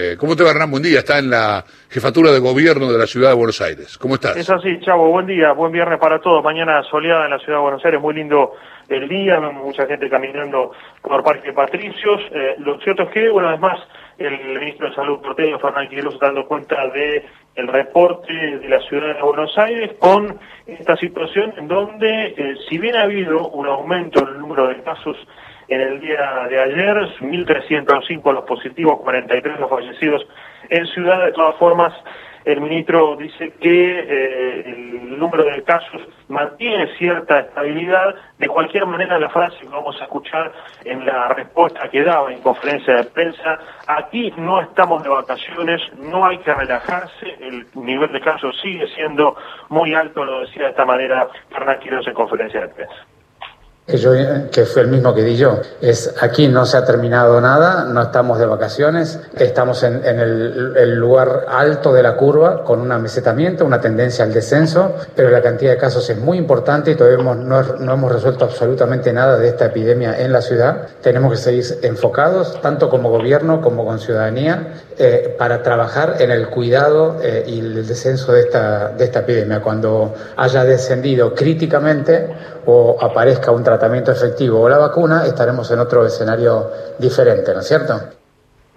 Eh, ¿Cómo te va, Hernán? Buen día. Está en la jefatura de gobierno de la ciudad de Buenos Aires. ¿Cómo estás? Es así, Chavo. Buen día. Buen viernes para todos. Mañana soleada en la ciudad de Buenos Aires. Muy lindo el día. Mucha gente caminando por Parque Patricios. Eh, lo cierto es que, bueno, además, el ministro de Salud porteño, Fernández Quiroz, está dando cuenta de el reporte de la ciudad de Buenos Aires con esta situación en donde, eh, si bien ha habido un aumento en el número de casos en el día de ayer, 1.305 los positivos, 43 los fallecidos en ciudad. De todas formas, el ministro dice que eh, el número de casos mantiene cierta estabilidad. De cualquier manera, la frase que vamos a escuchar en la respuesta que daba en conferencia de prensa, aquí no estamos de vacaciones, no hay que relajarse, el nivel de casos sigue siendo muy alto, lo decía de esta manera Fernández en conferencia de prensa yo, que fue el mismo que di yo. Es aquí no se ha terminado nada, no estamos de vacaciones, estamos en, en el, el, lugar alto de la curva con un amesetamiento, una tendencia al descenso, pero la cantidad de casos es muy importante y todavía hemos, no, no, hemos resuelto absolutamente nada de esta epidemia en la ciudad. Tenemos que seguir enfocados, tanto como gobierno como con ciudadanía, eh, para trabajar en el cuidado eh, y el descenso de esta, de esta epidemia. Cuando haya descendido críticamente o aparezca un tratamiento efectivo o la vacuna, estaremos en otro escenario diferente, ¿no es cierto?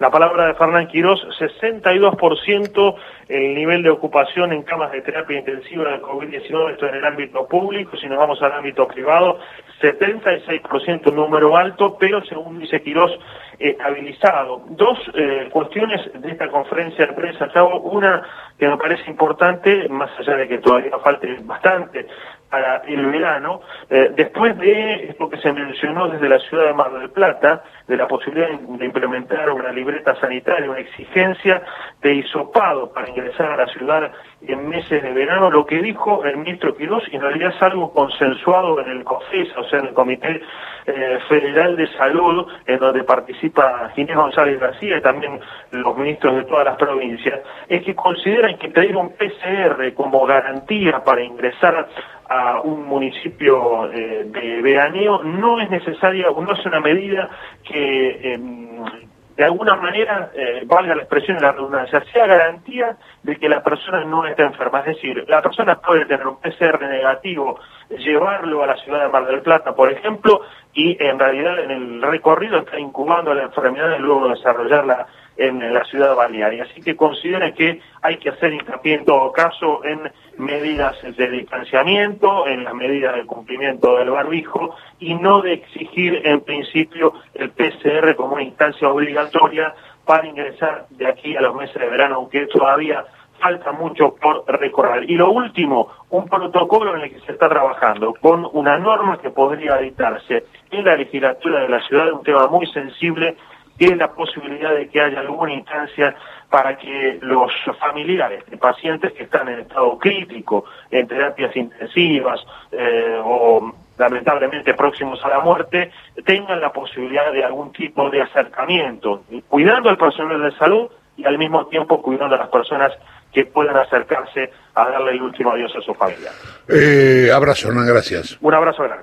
La palabra de Fernán Quirós, 62% el nivel de ocupación en camas de terapia intensiva de COVID-19, esto en el ámbito público, si nos vamos al ámbito privado, 76% número alto, pero según dice Quirós, estabilizado. Dos eh, cuestiones de esta conferencia de prensa, Chavo, una que me parece importante, más allá de que todavía falte bastante para el verano, eh, después de esto que se mencionó desde la ciudad de Mar del Plata, de la posibilidad de implementar una libreta sanitaria, una exigencia de hisopado para ingresar a la ciudad en meses de verano, lo que dijo el ministro Quirós, en realidad es algo consensuado en el COFESA, o sea, en el Comité eh, Federal de Salud, en donde participa Ginés González García y también los ministros de todas las provincias, es que consideran que pedir un PCR como garantía para ingresar a un municipio eh, de veraneo no es necesaria, no es una medida que... De alguna manera, eh, valga la expresión de la redundancia, sea garantía de que la persona no esté enferma. Es decir, la persona puede tener un PCR negativo, llevarlo a la ciudad de Mar del Plata, por ejemplo, y en realidad en el recorrido está incubando la enfermedad y luego desarrollarla en la ciudad balnearia. Así que consideren que hay que hacer hincapié en todo caso en medidas de distanciamiento, en las medidas de cumplimiento del barbijo y no de exigir en principio el PCR como una instancia obligatoria para ingresar de aquí a los meses de verano, aunque todavía falta mucho por recorrer. Y lo último, un protocolo en el que se está trabajando con una norma que podría editarse en la legislatura de la ciudad, un tema muy sensible tiene la posibilidad de que haya alguna instancia para que los familiares de pacientes que están en estado crítico, en terapias intensivas eh, o lamentablemente próximos a la muerte, tengan la posibilidad de algún tipo de acercamiento, cuidando al personal de salud y al mismo tiempo cuidando a las personas que puedan acercarse a darle el último adiós a su familia. Eh, abrazo, Hernán, gracias. Un abrazo grande.